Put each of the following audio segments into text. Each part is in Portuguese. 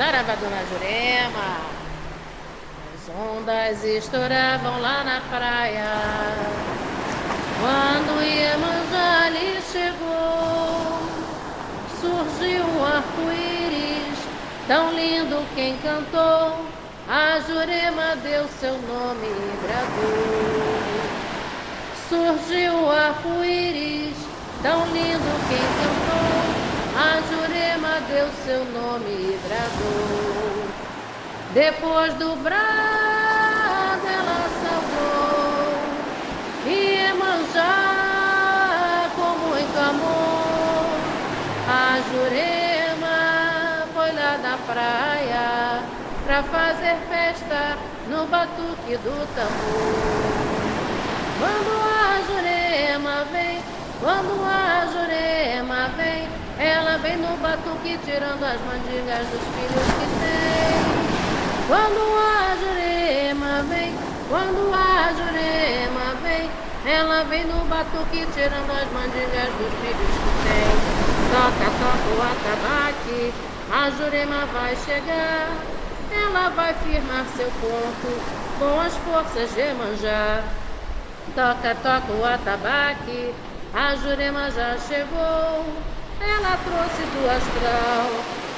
Saravá, Dona Jurema. As ondas estouravam lá na praia. Quando Iemanjá chegou, surgiu um arco-íris, tão lindo quem cantou. A Jurema deu seu nome e bradou. Surgiu o arco-íris, tão lindo quem cantou. Deu seu nome e bradou. Depois do brado ela saudou Iemanjá com muito amor. A Jurema foi lá da praia pra fazer festa no batuque do tambor. Quando a Jurema vem, quando a batuque tirando as mandigas dos filhos que tem. Quando a Jurema vem, quando a Jurema vem, ela vem no batuque tirando as mandigas dos filhos que tem. Toca, toca o atabaque, a Jurema vai chegar. Ela vai firmar seu ponto com as forças de manjar. Toca, toca o atabaque, a Jurema já chegou. Ela trouxe do astral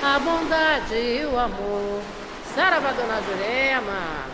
a bondade e o amor. Saravá, Dona Jurema.